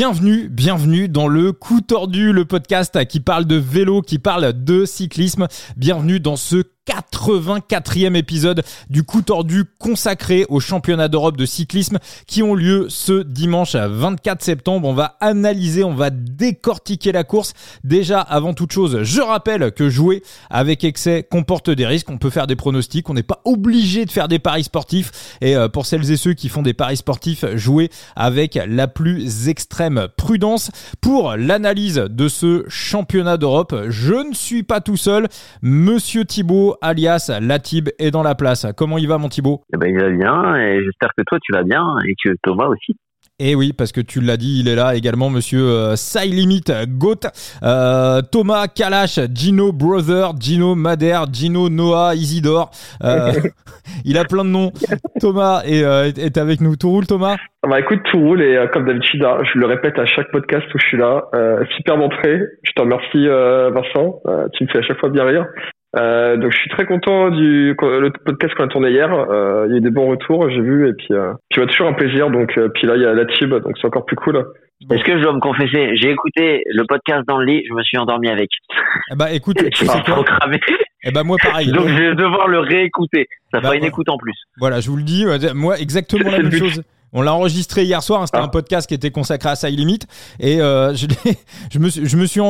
Bienvenue, bienvenue dans le coup tordu, le podcast qui parle de vélo, qui parle de cyclisme. Bienvenue dans ce 84e épisode du coup tordu consacré aux championnats d'Europe de cyclisme qui ont lieu ce dimanche 24 septembre. On va analyser, on va décortiquer la course. Déjà, avant toute chose, je rappelle que jouer avec excès comporte des risques. On peut faire des pronostics, on n'est pas obligé de faire des paris sportifs. Et euh, pour celles et ceux qui font des paris sportifs, jouer avec la plus extrême prudence. Pour l'analyse de ce championnat d'Europe, je ne suis pas tout seul. Monsieur Thibaut alias Latib est dans la place. Comment il va mon Thibaut? Eh ben, Il va bien et j'espère que toi tu vas bien et que Thomas aussi. Et eh oui, parce que tu l'as dit, il est là également, monsieur euh, Limit Goat, euh, Thomas Kalash, Gino Brother, Gino Mader, Gino Noah, Isidore. Euh, il a plein de noms. Thomas est, euh, est avec nous. Tout roule, Thomas? Bah écoute, tout roule et comme d'habitude, hein, je le répète à chaque podcast où je suis là. super d'entrée. Je te remercie, Vincent. tu me fais à chaque fois bien rire. Euh, donc je suis très content du le podcast qu'on a tourné hier. Euh, il y a eu des bons retours, j'ai vu, et puis euh, tu as toujours un plaisir. Donc euh, puis là il y a la tib, donc c'est encore plus cool. Est-ce que je dois me confesser? J'ai écouté le podcast dans le lit, je me suis endormi avec. Eh bah écoute, je suis trop cramé. Eh bah moi pareil. donc je vais devoir le réécouter. Ça bah, fera une écoute en plus. Voilà, je vous le dis, moi exactement la même chose. On l'a enregistré hier soir. Hein, c'était ah. un podcast qui était consacré à ça limite. Et euh, je, je, me, je me suis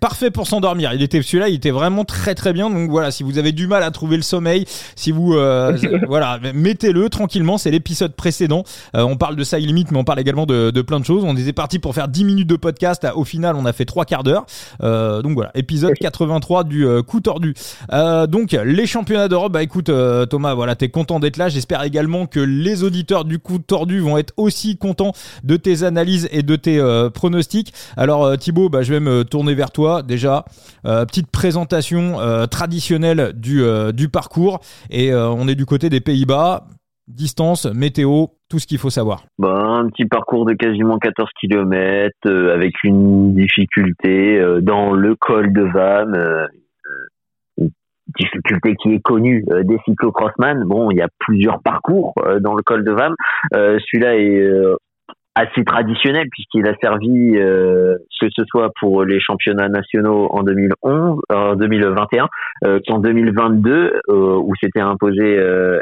parfait pour s'endormir. Il était celui-là, il était vraiment très très bien. Donc voilà, si vous avez du mal à trouver le sommeil, si vous euh, voilà, mettez-le tranquillement. C'est l'épisode précédent. Euh, on parle de ça limite, mais on parle également de, de, plein de choses. On était parti pour faire 10 minutes de podcast. Au final, on a fait trois quarts d'heure. Euh, donc voilà, épisode 83 du coup tordu. donc les championnats d'Europe. Bah écoute, Thomas, voilà, t'es content d'être là. J'espère également que les auditeurs du coup tordu vont être aussi contents de tes analyses et de tes euh, pronostics. Alors euh, Thibaut, bah, je vais me tourner vers toi. Déjà, euh, petite présentation traditionnelle du, parcours. Et on est du côté des Pays-Bas. Distance, météo, tout ce qu'il faut savoir. Bah, un petit parcours de quasiment 14 km avec une difficulté dans le col de Vam difficulté qui est connue euh, des cyclocrossman. Bon, il y a plusieurs parcours euh, dans le col de Vam. Euh, celui-là est assez traditionnel puisqu'il a servi que ce soit pour les championnats nationaux en 2011 en 2021 qu'en 2022 où s'était imposé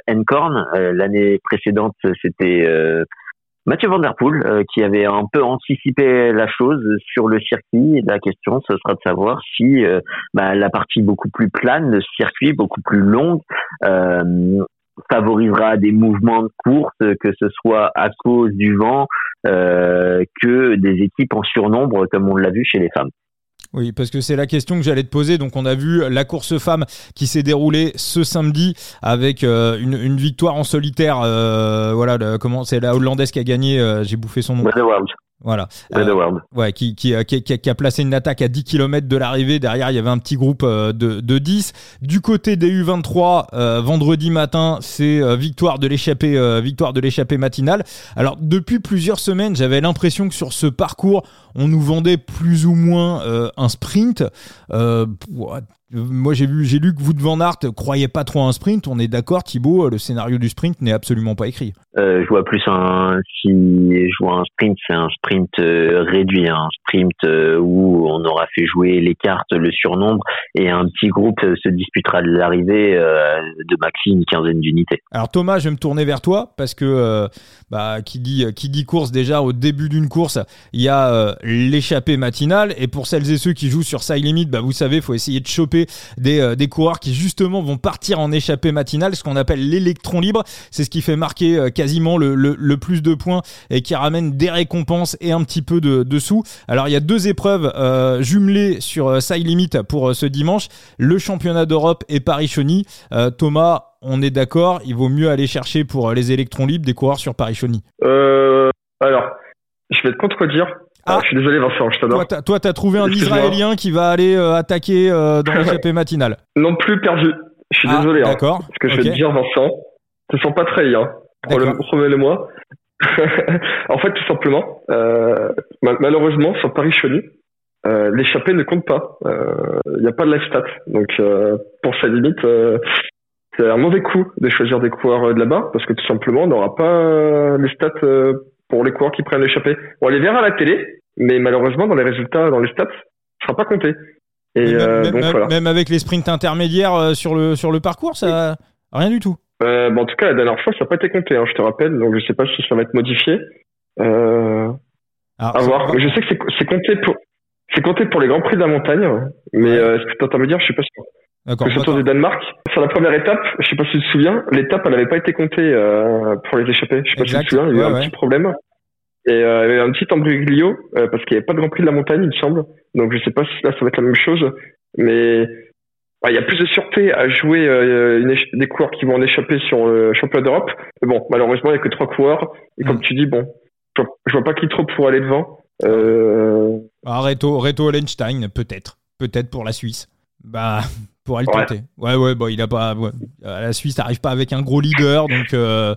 Encorn l'année précédente c'était Mathieu Van euh, qui avait un peu anticipé la chose sur le circuit. La question, ce sera de savoir si euh, bah, la partie beaucoup plus plane ce circuit, beaucoup plus longue, euh, favorisera des mouvements de course, que ce soit à cause du vent, que des équipes en surnombre, comme on l'a vu chez les femmes. Oui, parce que c'est la question que j'allais te poser. Donc, on a vu la course femme qui s'est déroulée ce samedi avec euh, une, victoire en solitaire. Euh, voilà, comment c'est la hollandaise qui a gagné. Euh, j'ai bouffé son nom. Voilà. Euh, ouais, qui, qui, qui, qui, a placé une attaque à 10 km de l'arrivée. Derrière, il y avait un petit groupe euh, de, de 10. Du côté des U23, euh, vendredi matin, c'est euh, victoire de l'échappée victoire de l'échappée matinale. Alors, depuis plusieurs semaines, j'avais l'impression que sur ce parcours, on nous vendait plus ou moins un sprint. Moi, j'ai vu, j'ai lu que vous de Van Aert croyez pas trop à un sprint. On est d'accord, Thibaut, le scénario du sprint n'est absolument pas écrit. Euh, je vois plus un, si je vois un sprint, c'est un sprint euh, réduit, un sprint euh, où on aura fait jouer les cartes, le surnombre, et un petit groupe se disputera de l'arrivée de maxi une quinzaine d'unités. Alors Thomas, je vais me tourner vers toi parce que bah, qui dit qui dit course déjà au début d'une course, il y a l'échappée matinale, et pour celles et ceux qui jouent sur side limit, bah vous savez, faut essayer de choper des, euh, des coureurs qui justement vont partir en échappée matinale, ce qu'on appelle l'électron libre. C'est ce qui fait marquer euh, quasiment le, plus de points et qui ramène des récompenses et un petit peu de, sous. Alors il y a deux épreuves euh, jumelées sur Side Limit pour ce dimanche, le championnat d'Europe et Paris-Chauny. Thomas, on est d'accord, il vaut mieux aller chercher pour les électrons libres des coureurs sur Paris-Chauny. Euh, alors, je vais te contredire. Ah, je suis désolé Vincent, je t'adore. Toi, t'as trouvé un Israélien qui va aller euh, attaquer euh, dans l'échappée matinale. Non plus perdu. Je suis ah, désolé. Hein. D'accord. Ce que je vais te dire Vincent, te sens pas trahi. Hein. Remets-le-moi. en fait, tout simplement, euh, malheureusement, sur Paris-Chauny, euh, l'échappée ne compte pas. Il n'y a pas de live stat. Donc, pour sa limite, c'est un mauvais coup de choisir des coureurs de là-bas, parce que tout simplement, on n'aura pas les stats pour les coureurs qui prennent l'échappée. On les verra à la télé, mais malheureusement, dans les résultats, dans les stats, ça sera pas compté. Et même, donc, voilà. même, avec les sprints intermédiaires sur le, sur le parcours, ça rien du tout. Euh, en tout cas, la dernière fois, ça n'a pas été compté, hein, je te rappelle. Donc, je sais pas si ça va être modifié. Euh, à voir. Je sais que c'est compté pour c'est compté pour les grands prix de la montagne, mais euh, ce que tu dire, je suis pas sûr. D'accord. Le Tour du Danemark, sur la première étape, je sais pas si tu te souviens, l'étape elle n'avait pas été comptée euh, pour les échapper. Je sais pas si tu te souviens, il y a eu un petit problème. Et euh, il y avait un petit embruglio euh, parce qu'il n'y avait pas de Grand Prix de la montagne, il me semble. Donc je sais pas si là ça va être la même chose, mais il y a plus de sûreté à jouer euh, une des coureurs qui vont en échapper sur le championnat d'Europe. Mais bon, malheureusement, il n'y a que trois coureurs. Et comme mm. tu dis, bon, je vois, vois pas qui trop pour aller devant. Euh... Ah, Reto, Reto Hollenstein, peut-être. Peut-être pour la Suisse. Bah, pour le tenter. Ouais, ouais, bon, il a pas. La Suisse n'arrive pas avec un gros leader, donc. Euh,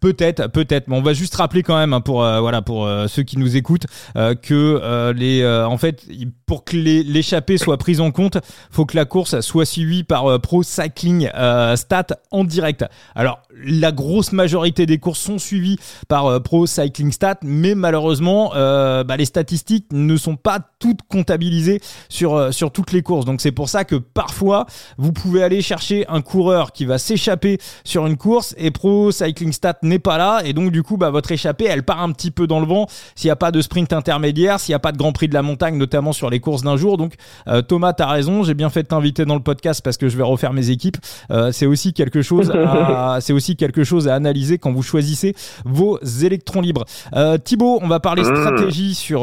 Peut-être, peut-être. Mais on va juste rappeler quand même hein, pour euh, voilà pour euh, ceux qui nous écoutent euh, que les en fait pour que l'échappée soit prise en compte, faut que la course soit suivie par Pro Cycling Stat en direct. Alors la grosse majorité des courses sont suivies par Pro Cycling Stat, mais malheureusement bah, les statistiques ne sont pas toutes comptabilisées sur sur toutes les courses. Donc c'est pour ça que parfois vous pouvez aller chercher un coureur qui va s'échapper sur une course et Pro Cycling Stat n'est pas là et donc du coup bah, votre échappée elle part un petit peu dans le vent s'il n'y a pas de sprint intermédiaire, s'il n'y a pas de Grand Prix de la montagne notamment sur les courses d'un jour. Donc euh, Thomas, tu as raison, j'ai bien fait de t'inviter dans le podcast parce que je vais refaire mes équipes. Euh, c'est aussi quelque chose à, c'est aussi quelque chose à analyser quand vous choisissez vos électrons libres. Euh, Thibaut, on va parler mmh. stratégie sur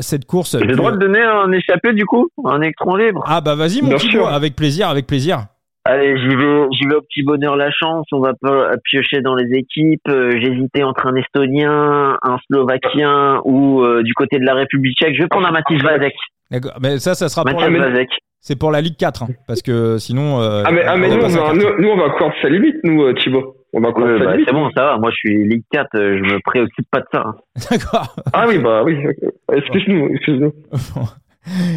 cette course. J'ai le droit de donner un échappé du coup, un électron libre? Ah bah vas-y mon Thibaut, avec plaisir, avec plaisir. Allez, j'y vais, j'y vais au petit bonheur la chance. On va pas piocher dans les équipes. Euh, j'hésitais entre un Estonien, un Slovakien ou euh, du côté de la République tchèque. Je vais prendre un Mathis Vazek. D'accord, mais ça, ça sera pour la... C'est pour la Ligue 4, hein, parce que sinon. Euh, ah mais, ah, mais nous, on va, nous, on va croire sa limite, nous, Thibaut. On va ouais, bah, C'est bon, ça va. Moi, je suis Ligue 4. Je me préoccupe pas de ça. Hein. D'accord. Ah oui, bah oui. Excuse-nous, excuse-nous.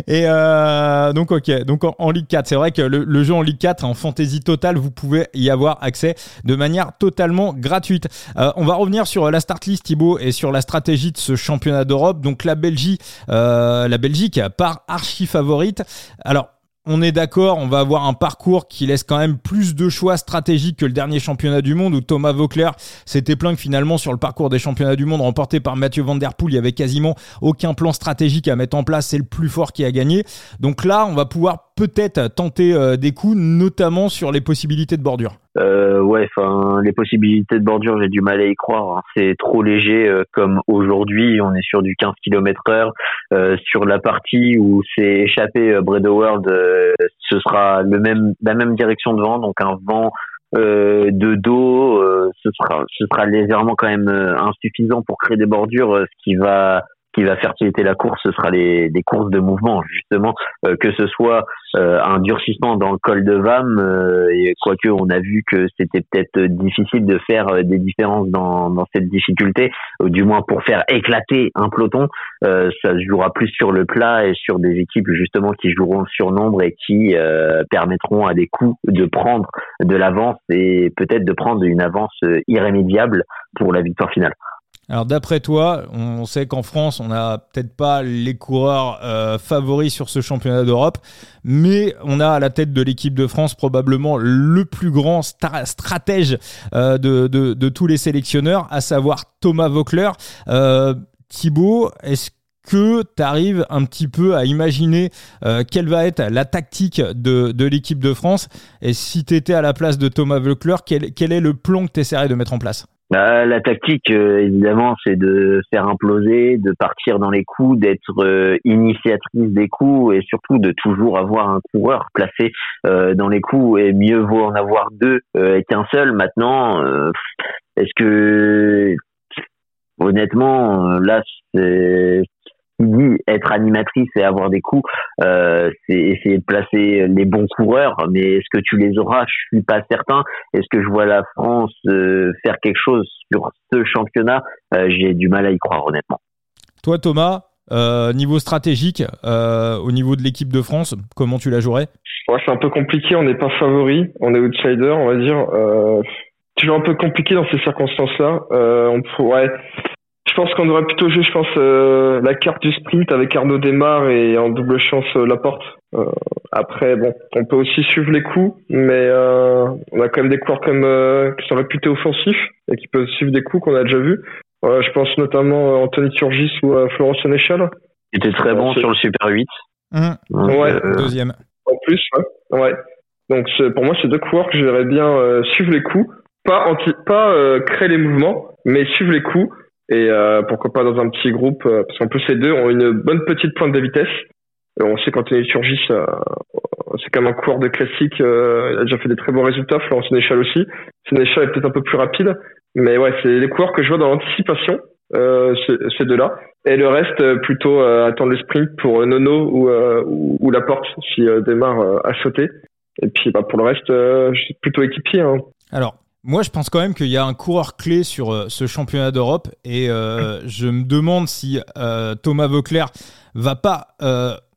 Et euh, donc ok, donc en, Ligue 4, c'est vrai que le, jeu en Ligue 4, en fantasy totale, vous pouvez y avoir accès de manière totalement gratuite. Euh, on va revenir sur la start list Thibaut et sur la stratégie de ce championnat d'Europe. Donc la Belgique, euh, la Belgique part archi favorite. Alors on est d'accord, on va avoir un parcours qui laisse quand même plus de choix stratégiques que le dernier championnat du monde où Thomas Vauclair s'était plaint que finalement sur le parcours des championnats du monde remporté par Mathieu Van Der Poel, il y avait quasiment aucun plan stratégique à mettre en place, c'est le plus fort qui a gagné. Donc là, on va pouvoir peut-être tenter euh, des coups, notamment sur les possibilités de bordure. Euh, ouais, enfin, les possibilités de bordure, j'ai du mal à y croire. Hein. C'est trop léger euh, comme aujourd'hui. On est sur du 15 km heure. Euh, sur la partie où c'est échappé euh, World, ce sera le même, la même direction de vent, donc un vent de dos, ce sera, ce sera légèrement quand même insuffisant pour créer des bordures, ce qui va qui va faciliter la course, ce sera les, des courses de mouvement, justement, euh, que ce soit euh, un durcissement dans le col de Vam, euh, et quoique on a vu que c'était peut-être difficile de faire des différences dans, dans cette difficulté, du moins pour faire éclater un peloton, ça se jouera plus sur le plat et sur des équipes justement qui joueront sur nombre et qui permettront à des coups de prendre de l'avance et peut-être de prendre une avance irrémédiable pour la victoire finale. Alors d'après toi, on sait qu'en France, on n'a peut-être pas les coureurs euh, favoris sur ce championnat d'Europe, mais on a à la tête de l'équipe de France probablement le plus grand stratège euh, de, tous les sélectionneurs, à savoir Thomas Vaucler. Euh, Thibaut, est-ce que tu arrives un petit peu à imaginer quelle va être la tactique de, l'équipe de France? Et si tu étais à la place de Thomas Vaucler, quel, quel est le plan que tu essaierais de mettre en place? Bah, la tactique, euh, évidemment, c'est de faire imploser, de partir dans les coups, d'être euh, initiatrice des coups et surtout de toujours avoir un coureur placé euh, dans les coups. Et mieux vaut en avoir deux qu'un seul. Maintenant, est-ce que honnêtement, là, c'est dit être animatrice et avoir des coups, euh, c'est essayer de placer les bons coureurs. Mais est-ce que tu les auras? Je suis pas certain. Est-ce que je vois la France euh, faire quelque chose sur ce championnat? Euh, J'ai du mal à y croire, honnêtement. Toi, Thomas, niveau stratégique, au niveau de l'équipe de France, comment tu la jouerais? C'est un peu compliqué. On n'est pas favori, on est outsider, on va dire. toujours un peu compliqué dans ces circonstances-là. on pourrait Je pense qu'on aurait plutôt joué, je pense, euh, la carte du sprint avec Arnaud Desmar et en double chance euh, la porte. Euh, après, bon, on peut aussi suivre les coups, mais on a quand même des coureurs comme qui sont réputés offensifs et qui peuvent suivre des coups qu'on a déjà vus. je pense notamment à Anthony Turgis ou à Florent Sénéchal. Il était très bon sur le Super 8. Mmh. ouais. Deuxième. En plus, ouais. ouais. Donc pour moi, c'est deux coureurs que j'aimerais bien suivre les coups, pas anti, pas créer les mouvements, mais suivre les coups et euh, pourquoi pas dans un petit groupe euh, parce qu'en plus les deux ont une bonne petite pointe de vitesse. On sait quand il surgit euh, c'est comme un coureur de classique il a déjà fait des très bons résultats Florent Sénéchal aussi. Sénéchal est peut-être un peu plus rapide mais ouais c'est les coureurs que je vois dans l'anticipation ces deux-là. Et le reste plutôt attendre le sprint pour Nono ou, ou, ou Laporte si démarre à sauter et puis bah, pour le reste je suis plutôt équipier hein. alors moi, je pense quand même qu'il y a un coureur clé sur euh, ce championnat d'Europe et euh, je me demande si euh, Thomas Vauclair va pas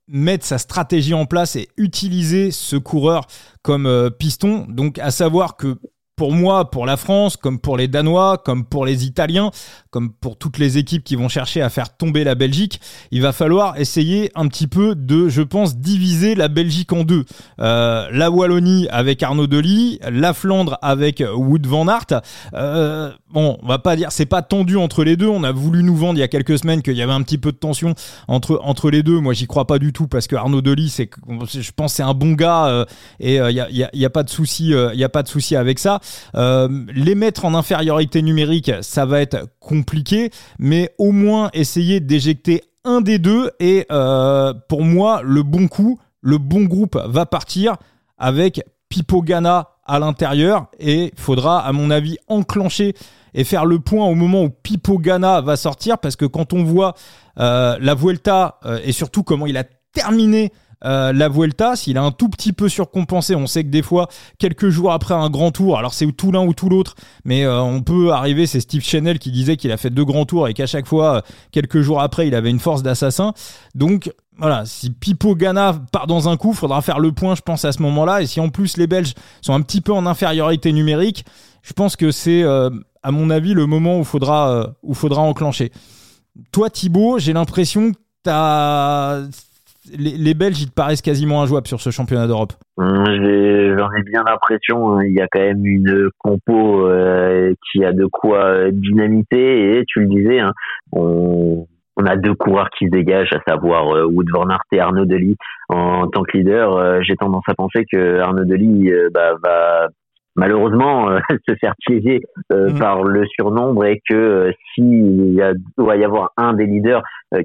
mettre sa stratégie en place et utiliser ce coureur comme piston. Donc, à savoir que pour moi, pour la France, comme pour les Danois, comme pour les Italiens, comme pour toutes les équipes qui vont chercher à faire tomber la Belgique, il va falloir essayer un petit peu de, je pense, diviser la Belgique en deux. Euh, la Wallonie avec Arnaud Delis, la Flandre avec Wood van Aert. Euh, bon, on va pas dire, c'est pas tendu entre les deux. On a voulu nous vendre il y a quelques semaines qu'il y avait un petit peu de tension entre, entre les deux. Moi, j'y crois pas du tout parce que Arnaud Delis, c'est, je pense, c'est un bon gars euh, et il y a, y, y a, pas de souci, il y a pas de souci avec ça. Euh, les mettre en infériorité numérique, ça va être compliqué, mais au moins essayer d'éjecter un des deux. Et euh, pour moi, le bon coup, le bon groupe va partir avec Pipo Gana à l'intérieur et il faudra, à mon avis, enclencher et faire le point au moment où Pipo Gana va sortir parce que quand on voit euh, la Vuelta et surtout comment il a terminé euh, la Vuelta, s'il a un tout petit peu surcompensé, on sait que des fois, quelques jours après un grand tour, alors c'est tout l'un ou tout l'autre, mais euh, on peut arriver, c'est Steve Chanel qui disait qu'il a fait deux grands tours et qu'à chaque fois, quelques jours après, il avait une force d'assassin. Donc voilà, si Pipo Ghana part dans un coup, faudra faire le point, je pense, à ce moment-là. Et si en plus les Belges sont un petit peu en infériorité numérique, je pense que c'est, euh, à mon avis, le moment où faudra, où faudra enclencher. Toi, Thibaut, j'ai l'impression que t'as les, Belges, ils te paraissent quasiment injouables sur ce championnat d'Europe. J'en ai, bien l'impression. Hein. Il y a quand même une compo euh, qui a de quoi euh, dynamiter. Et tu le disais, hein, on, a deux coureurs qui se dégagent, à savoir euh, Wood Van Aert et Arnaud Delis. En, tant que leader, j'ai tendance à penser que Arnaud Delis bah, va malheureusement euh, se faire piéger euh, mm. par le surnombre et que euh, s'il doit y avoir un des leaders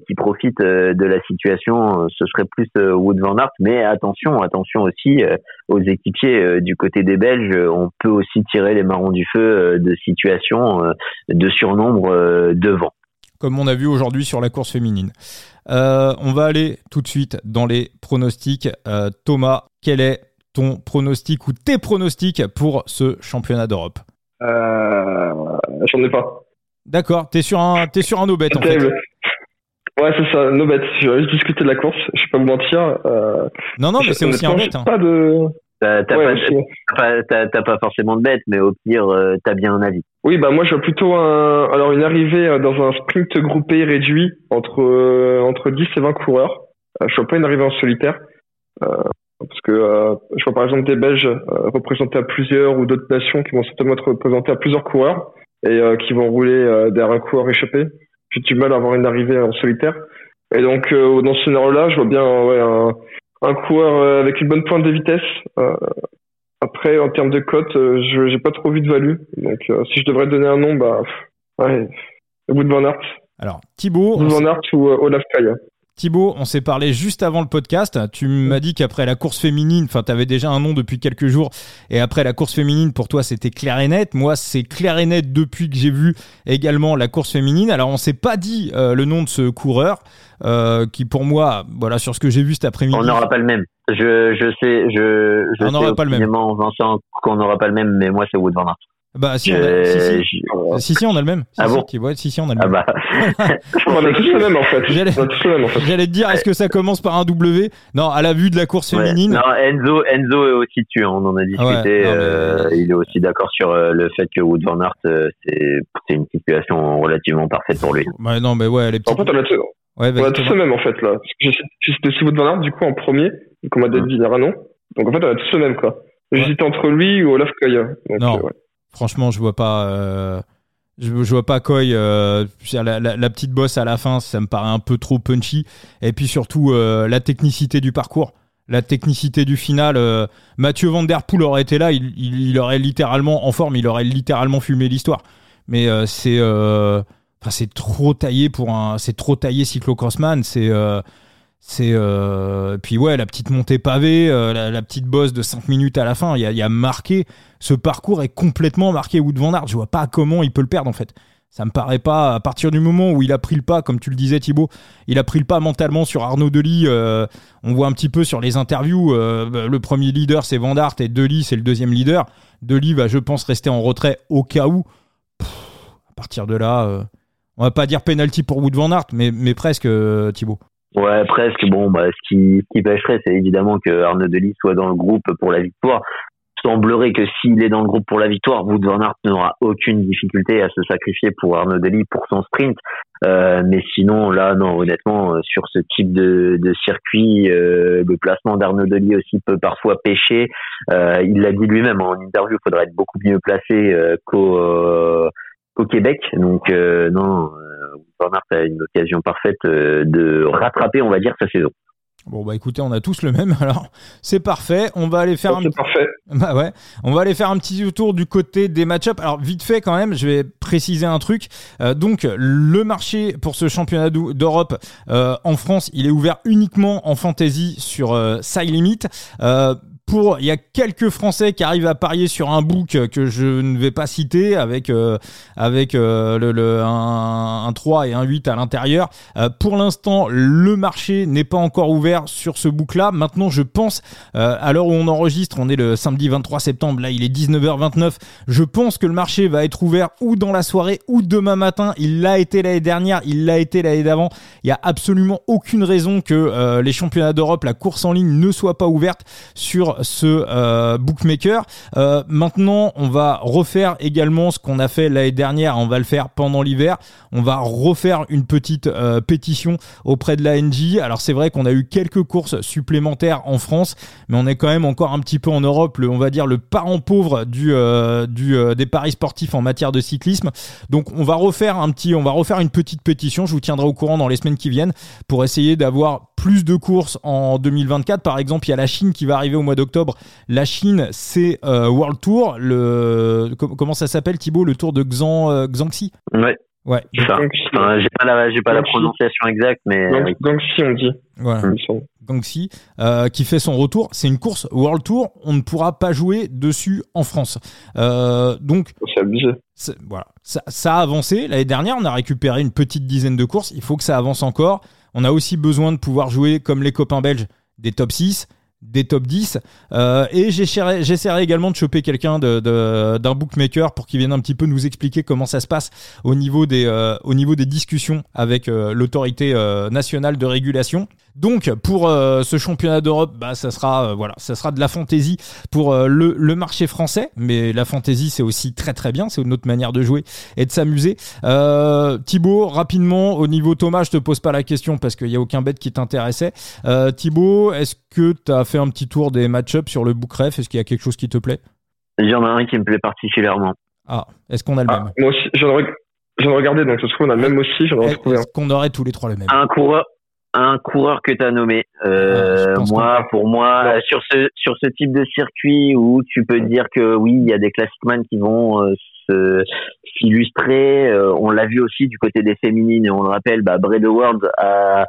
qui profite de la situation, ce serait plus Wood van Aert. Mais attention, attention aussi aux équipiers du côté des Belges. On peut aussi tirer les marrons du feu de situations de surnombre devant. Comme on a vu aujourd'hui sur la course féminine. on va aller tout de suite dans les pronostics. Thomas, quel est ton pronostic ou tes pronostics pour ce championnat d'Europe euh, J'en ai pas. D'accord, t'es sur un, es sur un no-bet en fait. Ouais, c'est ça, no-bet. Je vais juste discuter de la course, je vais pas me mentir. Euh, non, non, mais c'est aussi un bet. Hein. Pas de. T'as pas, pas, forcément de bête, mais au pire, euh, t'as bien un avis. Oui, bah moi je vois plutôt un, alors une arrivée dans un sprint groupé réduit entre entre 10 et 20 coureurs. je vois pas une arrivée en solitaire. Parce que euh, je vois par exemple des Belges euh, représentés à plusieurs ou d'autres nations qui vont certainement être représentés à plusieurs coureurs et euh, qui vont rouler derrière un coureur échappé. J'ai du mal à avoir une arrivée en solitaire. Et donc dans ce scénario-là, je vois bien ouais, un, un coureur avec une bonne pointe de vitesse. après, en termes de cote, je j'ai pas trop vu de value. Donc si je devrais donner un nom, bah ouais, Wood Van Aert. Alors Thibaut, Wood Van Aert ou Olaf Kaya. Thibaut, on s'est parlé juste avant le podcast. Tu m'as dit qu'après la course féminine, enfin, tu avais déjà un nom depuis quelques jours, et après la course féminine, pour toi, c'était clair et net. Moi, c'est clair et net depuis que j'ai vu également la course féminine. Alors, on s'est pas dit euh, le nom de ce coureur, euh, qui pour moi, voilà, sur ce que j'ai vu cet après-midi. On n'aura pas le même. Je, je sais, je, je on n'aura pas le même. Vincent, qu'on n'aura pas le même, mais moi, c'est Wood Van Aert. Bah si, on a, si, si. si, si, on a le même. Si, ah bon si, si, on a le ah même. Ah bah. on a tous le même en fait. J'allais te dire, est-ce que ça commence par un W? Non, à la vue de la course féminine. Non, Enzo, Enzo est aussi dessus. Hein, on en a discuté. euh, Il est aussi d'accord sur euh, le fait que Wood Van Aert, euh, c'est une situation relativement parfaite pour lui. Ouais, non, mais ouais, les. En fait, on a, tous, ouais, on a tous le même en fait là. Cité aussi Wood Van Aert du coup en premier, comme a dit non. Donc en fait, on a tous le même quoi. J'hésite entre lui ou Olaf Kaya. non. Franchement, je vois pas. Euh, je, vois pas Koy. Euh, la, petite bosse à la fin, ça me paraît un peu trop punchy. Et puis surtout, euh, la technicité du parcours. La technicité du final. Mathieu Van Der Poel aurait été là, il, aurait littéralement, en forme, il aurait littéralement fumé l'histoire. Mais c'est. C'est trop taillé pour un. C'est trop taillé cyclocrossman. C'est. C'est euh, puis ouais la petite montée pavée, euh, la, petite bosse de 5 minutes à la fin. Il y a, marqué ce parcours est complètement marqué Wood Van Aert. Je vois pas comment il peut le perdre en fait. Ça me paraît pas à partir du moment où il a pris le pas, comme tu le disais Thibaut, il a pris le pas mentalement sur Arnaud Delis. Euh, on voit un petit peu sur les interviews, le premier leader c'est Van Aert et Delis c'est le deuxième leader. Delis va je pense rester en retrait au cas où. à partir de là, on va pas dire penalty pour Wood Van Aert, mais, mais presque Thibaut. Ouais, presque. Bon, bah, ce qui, ce qui pêcherait, c'est évidemment que Arnaud Delis soit dans le groupe pour la victoire. Semblerait que s'il est dans le groupe pour la victoire, Wout van n'aura aucune difficulté à se sacrifier pour Arnaud Delis pour son sprint. Euh, mais sinon, là, non, honnêtement, euh, sur ce type de, de circuit, euh, le placement d'Arnaud Delis aussi peut parfois pêcher. Euh, il l'a dit lui-même en interview, il faudrait être beaucoup mieux placé euh, qu'au Québec. Donc euh, non, Van Aert a une occasion parfaite euh, de rattraper, on va dire, sa saison. Bon bah écoutez, on a tous le même, alors c'est parfait. On va aller faire un parfait. Bah ouais, on va aller faire un petit tour du côté des match-up. Alors vite fait quand même, je vais préciser un truc. Euh, donc le marché pour ce championnat d'Europe en France, il est ouvert uniquement en fantasy sur euh, Side Limit il y a quelques Français qui arrivent à parier sur un book que je ne vais pas citer avec euh, avec euh, le, un, 3 et un 8 à l'intérieur. Euh, pour l'instant, le marché n'est pas encore ouvert sur ce book là. Maintenant, je pense à l'heure où on enregistre, on est le samedi 23 septembre, là il est 19h29. Je pense que le marché va être ouvert ou dans la soirée ou demain matin. Il l'a été l'année dernière, il l'a été l'année d'avant. Il y a absolument aucune raison que les championnats d'Europe, la course en ligne ne soit pas ouverte sur ce euh, bookmaker. Euh, maintenant, on va refaire également ce qu'on a fait l'année dernière. On va le faire pendant l'hiver. On va refaire une petite euh, pétition auprès de l'ANJ. Alors c'est vrai qu'on a eu quelques courses supplémentaires en France, mais on est quand même encore un petit peu en Europe, le, on va dire le parent pauvre du, des paris sportifs en matière de cyclisme. Donc on va refaire un petit, on va refaire une petite pétition. Je vous tiendrai au courant dans les semaines qui viennent pour essayer d'avoir plus de courses en 2024. Par exemple, il y a la Chine qui va arriver au mois d'octobre. La Chine, c'est euh, World Tour. Le comment ça s'appelle, Thibaut Le Tour de Xan, euh, Xiangxi. Ouais. Ouais. j'ai pas la, j'ai pas la prononciation exacte, mais. Gangxi, on dit. Voilà. Gangxi, euh, qui fait son retour. C'est une course World Tour. On ne pourra pas jouer dessus en France. donc. C'est abusé. Voilà. Ça, ça a avancé. L'année dernière, on a récupéré une petite dizaine de courses. Il faut que ça avance encore. On a aussi besoin de pouvoir jouer comme les copains belges des top 6 des top 10 euh, et j'essaierai également de choper quelqu'un d'un bookmaker pour qu'il vienne un petit peu nous expliquer comment ça se passe au niveau des, euh, au niveau des discussions avec euh, l'autorité nationale de régulation donc pour euh, ce championnat d'Europe, bah ça sera euh, voilà, ça sera de la fantaisie pour euh, le, le, marché français, mais la fantaisie c'est aussi très très bien, c'est une autre manière de jouer et de s'amuser. Thibaut, rapidement au niveau Thomas, je te pose pas la question parce qu'il y a aucun bête qui t'intéressait. Thibaut, est-ce que tu as fait un petit tour des match-ups sur le Bookref Est-ce qu'il y a quelque chose qui te plaît? Il y en a un qui me plaît particulièrement. Ah, est-ce qu'on a le ah, même? Moi aussi, j'en ai regardé, donc je trouve qu'on a le même aussi. J'en ai Est-ce qu'on aurait tous les trois le même? Un coureur, un coureur que tu as nommé. Euh, ah, moi, pour moi, sur ce sur ce type de circuit où tu peux dire que oui, il y a des classicman qui vont euh, se s'illustrer. Euh, on l'a vu aussi du côté des féminines et on le rappelle, bah, World a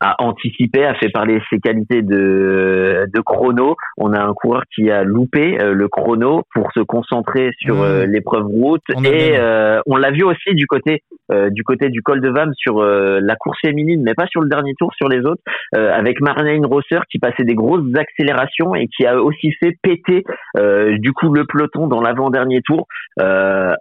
a anticipé, a fait parler ses qualités de, de chrono. On a un coureur qui a loupé le chrono pour se concentrer sur mmh. l'épreuve route et on l'a vu aussi du côté du côté du col de Vam sur la course féminine, mais pas sur le dernier tour, sur les autres, avec Marlene Rosser qui passait des grosses accélérations et qui a aussi fait péter du coup le peloton dans l'avant-dernier tour.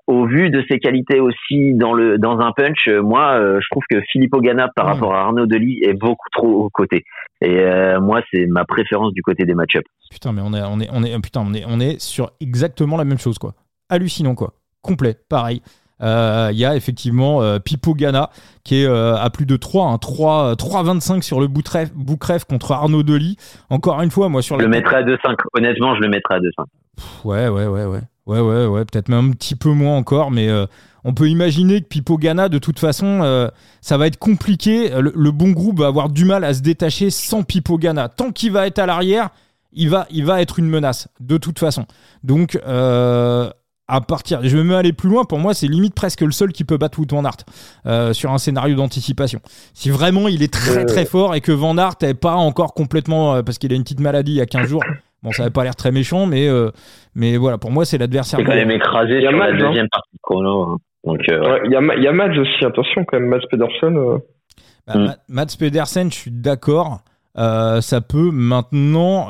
au vu de ses qualités aussi dans le dans un punch, moi je trouve que Philippe Ogana par mmh. rapport à Arnaud Delis est beaucoup trop au côté. Et euh, moi, c'est ma préférence du côté des match-up. Putain, mais on est, on est, on est, putain, on est, on est sur exactement la même chose, quoi. Hallucinant, quoi. Complet, pareil. Il euh, y a effectivement euh, Pipo Gana qui est à plus de 3, 3, 3,25 sur le boucref contre Arnaud Delis. Encore une fois, moi sur Je le mettrais à 2,5. Honnêtement, je le mettrais à 2,5. Ouais, ouais, ouais, ouais. Ouais, ouais, ouais. Peut-être même un petit peu moins encore, mais on peut imaginer que Pipo Gana, de toute façon, euh, ça va être compliqué. Le, bon groupe va avoir du mal à se détacher sans Pipo Gana. Tant qu'il va être à l'arrière, il va, il va être une menace, de toute façon. Donc, euh, à partir, je vais même aller plus loin. Pour moi, c'est limite presque le seul qui peut battre Wout Van Aert euh, sur un scénario d'anticipation. Si vraiment il est très très fort et que Van Aert n'est pas encore complètement, parce qu'il a une petite maladie il y a 15 jours. Bon, ça n'avait pas l'air très méchant, mais, mais voilà, pour moi, c'est l'adversaire. C'est quand même écrasé sur la hein. deuxième partie de chrono. Hein. Euh, il y, a, y a Mads aussi, attention quand même, Mads Pedersen. Euh. Bah, mm. Mads Pedersen, je suis d'accord. Euh, ça peut maintenant.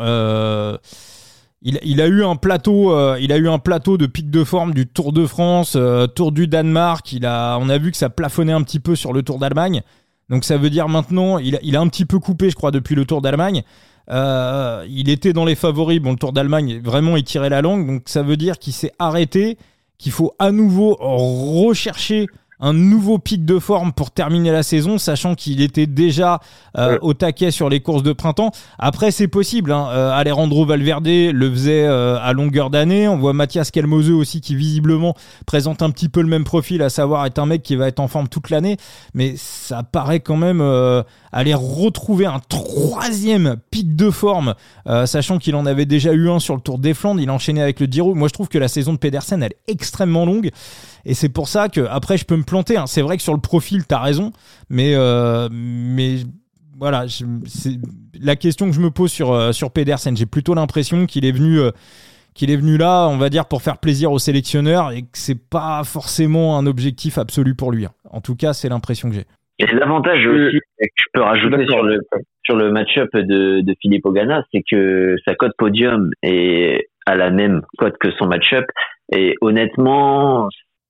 Il, a eu un plateau, il a eu un plateau de pic de forme du Tour de France, Tour du Danemark. Il a, on a vu que ça plafonnait un petit peu sur le Tour d'Allemagne. Donc ça veut dire maintenant, il, il, a un petit peu coupé, je crois, depuis le Tour d'Allemagne. Il était dans les favoris. Bon, le Tour d'Allemagne, vraiment, il tirait la langue. Donc ça veut dire qu'il s'est arrêté qu'il faut à nouveau rechercher un nouveau pic de forme pour terminer la saison, sachant qu'il était déjà euh, au taquet sur les courses de printemps. Après, c'est possible. Hein. Euh, Alejandro Valverde le faisait euh, à longueur d'année. On voit Mathias Calmoseux aussi qui visiblement présente un petit peu le même profil, à savoir être un mec qui va être en forme toute l'année. Mais ça paraît quand même aller retrouver un troisième pic de forme, sachant qu'il en avait déjà eu un sur le Tour des Flandres. Il a enchaîné avec le Giro. Moi, je trouve que la saison de Pedersen, elle est extrêmement longue. Et c'est pour ça que, après, je peux me planter. Hein. C'est vrai que sur le profil, tu as raison. Mais, euh, mais voilà, c'est la question que je me pose sur, euh, sur Pedersen. J'ai plutôt l'impression qu'il est venu. Euh, qu'il est venu là, on va dire, pour faire plaisir aux sélectionneurs et que c'est pas forcément un objectif absolu pour lui. Hein. En tout cas, c'est l'impression que j'ai. Et l'avantage aussi que je peux rajouter sur le, sur le match-up de, de Philippe Ogana, c'est que sa cote podium est à la même cote que son match-up. Et honnêtement,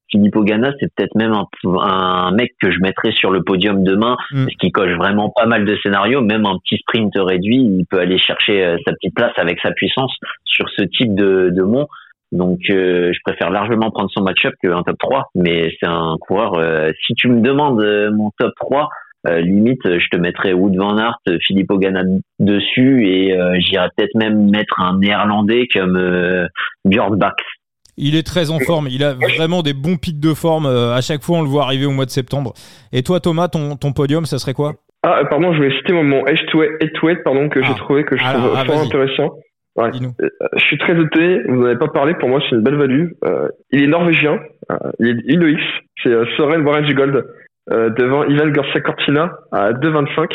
Filippo Ganna, c'est peut-être même un, mec que je mettrais sur le podium demain, mm. parce qu'il coche vraiment pas mal de scénarios. Même un petit sprint réduit, il peut aller chercher euh, sa petite place avec sa puissance sur ce type de, de mont. Donc, euh, je préfère largement prendre son match-up qu'un top 3. Mais c'est un coureur. Euh, si tu me demandes mon top 3, limite, je te mettrais Wood van Aert, Filippo Ganna dessus, et j'irais peut-être même mettre un Néerlandais comme Björn Bach il est très en forme. Il a vraiment des bons pics de forme. Euh, à chaque fois, on le voit arriver au mois de septembre. Et toi, Thomas, ton, ton podium, ça serait quoi? Ah, pardon, je vais citer mon edge to head pardon, que j'ai ah. trouvé, que je trouve ah, fort intéressant. Ouais. Euh, je suis très étonné, vous n'en avez pas parlé, pour moi c'est une belle value. Euh, il est norvégien, il est Inuit, c'est Soren Gold devant Ivan Garcia Cortina à 2,25.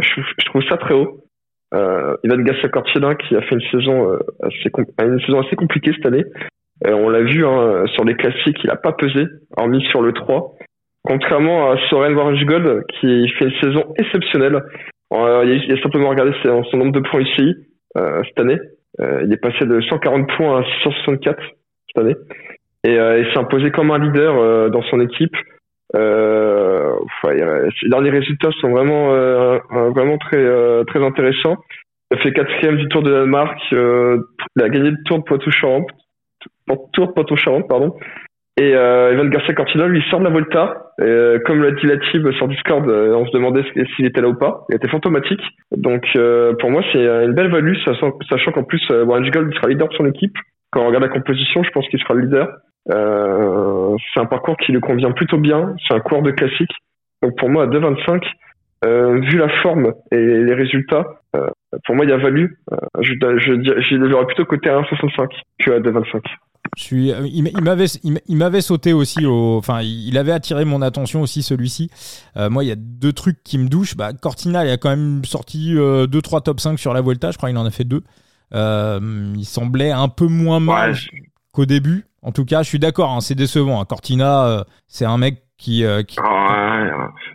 Je, je, trouve ça très haut. Ivan Garcia Cortina qui a fait une saison, assez, une saison assez compliquée cette année. Euh, on l'a vu hein, sur les classiques, il a pas pesé, hormis sur le 3. Contrairement à Soren Gold qui fait une saison exceptionnelle. Euh, il, a, simplement regardé son, nombre de points ici euh, cette année. il est passé de 140 points à 664 cette année. Et il s'est imposé comme un leader dans son équipe. Euh, ses derniers résultats sont vraiment vraiment très très intéressants. Il a fait quatrième du Tour de Danemark. il a gagné le Tour de Poitou-Charentes Tour Poitou-Charentes, pardon. Et euh, Evan Garcia Cortina, lui, sort de la Volta. Euh, comme l'a dit la team sur Discord, euh, on se demandait s'il était là ou pas. Il était fantomatique. Donc, euh, pour moi, c'est une belle value, sachant, sachant qu'en plus, euh, Warren Gold sera leader de son équipe. Quand on regarde la composition, je pense qu'il sera le leader. c'est un parcours qui lui convient plutôt bien. C'est un cours de classique. Donc, pour moi, à 2,25, vu la forme et les résultats, pour moi, il y a value. je, je, je, je plutôt côté à 1,65 que à 2,25. Je suis, euh, il, m'avait, il, m'avait sauté aussi au, enfin, il avait attiré mon attention aussi celui-ci. Euh, moi, il y a deux trucs qui me douchent. Bah, Cortina, il a quand même sorti 2-3 top 5 sur la Volta. Je crois qu'il en a fait deux. il semblait un peu moins mal qu'au début. En tout cas, je suis d'accord. Hein, c'est décevant. Hein. Cortina, c'est un mec qui. qui ouais,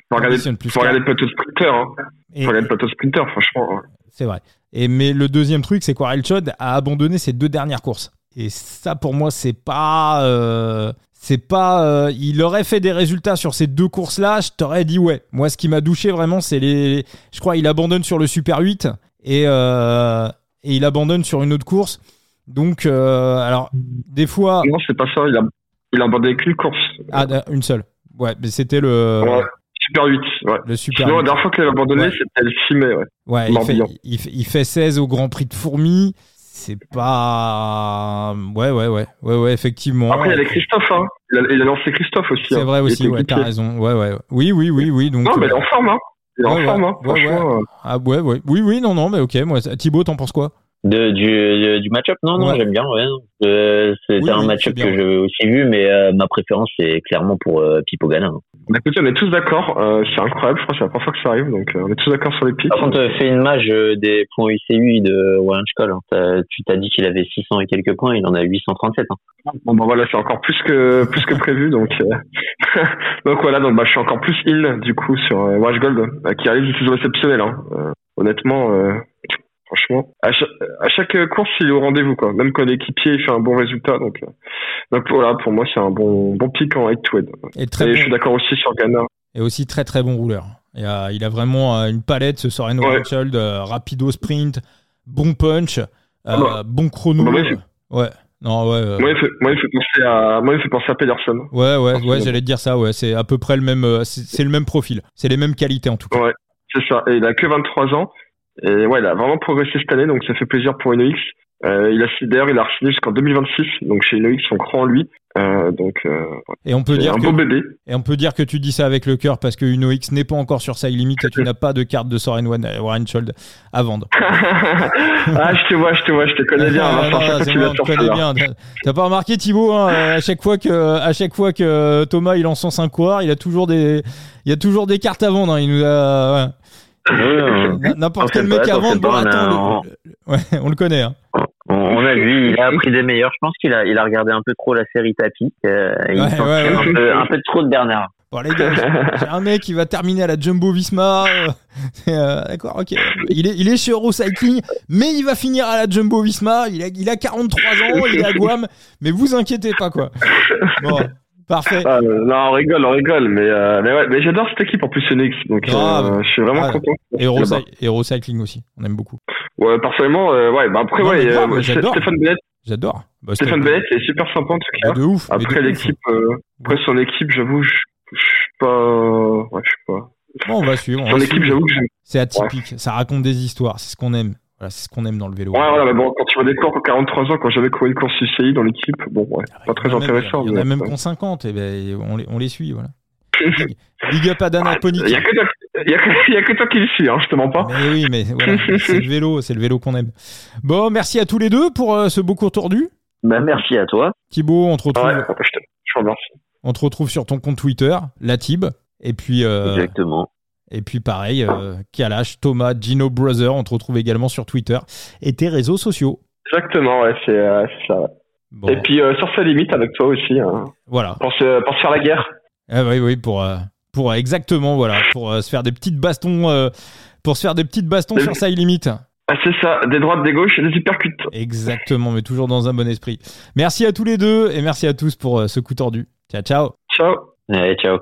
faut regarder, faut regarder le plateau sprinter. Hein. Faut regarder le plateau sprinter, franchement. C'est vrai. Et mais le deuxième truc, c'est qu'Orelchod a abandonné ses deux dernières courses. Et ça, pour moi, c'est pas. Euh, c'est pas. Euh, il aurait fait des résultats sur ces deux courses-là, je t'aurais dit ouais. Moi, ce qui m'a douché vraiment, c'est les. Je crois il abandonne sur le Super 8 et, euh, et il abandonne sur une autre course. Donc, alors, des fois. Non, c'est pas ça. Il a, il a abandonné qu'une course. Ah, une seule. Ouais, mais c'était le. Super 8, ouais. Le Super la dernière fois qu'il a abandonné, c'était le 6 mai, ouais. Ouais, il fait, il, fait, il fait, 16 au Grand Prix de Fourmi c'est pas. Ouais, ouais, ouais, ouais, ouais, effectivement. Après, il y a Christophe, hein. Il a, il a lancé Christophe aussi. C'est hein. vrai aussi, ouais, t'as raison. Ouais, ouais. Oui, oui, oui, oui. Donc, non, mais il est en forme, hein. Il est en forme, hein. Franchement. Euh. Ah, ouais, ouais. Oui, oui, non, non, mais ok. Moi, Thibaut, t'en penses quoi? De, du, du match-up, non, non, j'aime bien. Ouais. Euh, C'était un match-up que j'ai aussi vu, mais euh, ma préférence, c'est clairement pour euh, Pipo Gana. Bah, écoutez, on est tous d'accord. Euh, c'est incroyable. Je crois que c'est la première fois que ça arrive, donc on est tous d'accord sur les pics. Par contre, fais une mage des points UCU de Warren Scholl. Hein. Tu t'as dit qu'il avait 600 et quelques points, il en a 837. Hein. Bon, bah voilà, c'est encore plus que plus que prévu, donc donc voilà, donc bah je suis encore plus il du coup sur Watch Gold, qui arrive une saison exceptionnelle. Hein. honnêtement franchement. À chaque, course, il est au rendez-vous, quoi. Même quand l'équipier fait un bon résultat. Donc, euh, donc voilà, pour moi, c'est un bon, bon pic en 8 Et, très je suis d'accord aussi sur Ghana. Et aussi très très bon rouleur. Il a, il a vraiment euh, une palette, ce Soren ouais. Euh, rapido sprint, bon punch, ah bah. bon chrono. Bah, ouais. Non, ouais. Moi, il fait, moi, il fait penser à, moi, il fait penser à Pedersen. Ouais, ouais, ouais, j'allais te dire ça, ouais. C'est à peu près le même, c'est le même profil. C'est les mêmes qualités, en tout cas. Ouais, c'est ça. Et il a que 23 ans. Et ouais, il a vraiment progressé cette année, donc ça fait plaisir pour InnoX. Euh, il a d'ailleurs, il a signé jusqu'en 2026, donc chez InnoX, on croit en lui. Euh, donc, euh, et on peut dire un que, beau bébé. Et on peut dire que tu dis ça avec le cœur parce que UnoX n'est pas encore sur sa limite et tu n'as pas de carte de Soren Warrenschuld à vendre. ah, je te vois, je te vois, je te connais bien. Ah, non, tu bon, connais bien. T'as pas remarqué Thibaut hein, à chaque fois que à chaque fois que Thomas il lance son 5 coureurs, il a toujours des il y a toujours des cartes à vendre. Hein. Il nous a ouais. N'importe quel mec avant, bon, attends, on... ouais, on le connaît. Hein. On a vu, il a appris des meilleurs. Je pense qu'il a, il a regardé un peu trop la série Tapi. Euh, il ouais, ouais, un, peu, un, peu, trop de Bernard. Bon les gars, j'ai un mec qui va terminer à la Jumbo Visma. Euh, euh, D'accord, ok. Il est, il est chez Eurocycling, mais il va finir à la Jumbo Visma. Il a, il a 43 ans, il est à Guam, mais vous inquiétez pas quoi. Bon, Parfait. Ah, non, on rigole, on rigole, mais, euh, mais ouais, mais j'adore cette équipe en plus Phoenix, donc euh, je suis vraiment ah, content. Et Hero, Cycling aussi, on aime beaucoup. Ouais, personnellement, euh, ouais, bah après, ouais, euh, Stéphane Bennett. J'adore. Bah, Stéphane Bennett est super sympa en tout cas. Ah, de ouf. Après l'équipe, euh, après son équipe, j'avoue, je suis pas, ouais, je suis pas. Bon, on va suivre. son équipe, j'avoue que c'est atypique. Ça raconte des histoires, c'est ce qu'on aime. Voilà, c'est ce qu'on aime dans le vélo. Ouais, voilà, mais bon, quand tu vois des cours pour 43 ans, quand j'avais couru une course UCI dans l'équipe, bon, ouais, ah, pas très intéressant. Il y en a même qui ont 50, et ben, on les, on les suit, voilà. Big, up à Dana Il n'y a, que toi qui le suis, hein, je te mens pas. Mais oui, mais voilà, c'est le vélo, c'est le vélo qu'on aime. Bon, merci à tous les deux pour euh, ce beau cours tordu. Bah, merci à toi. Thibaut, on te retrouve. Ouais, je, te, je remercie. On te retrouve sur ton compte Twitter, la Tib. Et puis. Euh, Exactement. Et puis pareil, euh, Kalash, Thomas, Gino Brother, on te retrouve également sur Twitter et tes réseaux sociaux. Exactement, ouais, c'est euh, ça. Et puis euh, sur sa limite avec toi aussi. Hein. voilà. Pour se, pour faire la guerre. Ah oui, oui, pour, pour exactement, voilà, pour se faire des petites bastons, pour se faire des petites bastons sur sa limite. Ah, c'est ça, des droites, des gauches et des hypercutes. Exactement, mais toujours dans un bon esprit. Merci à tous les deux et merci à tous pour ce coup tordu. Ciao, ciao. Ciao. Allez, ciao.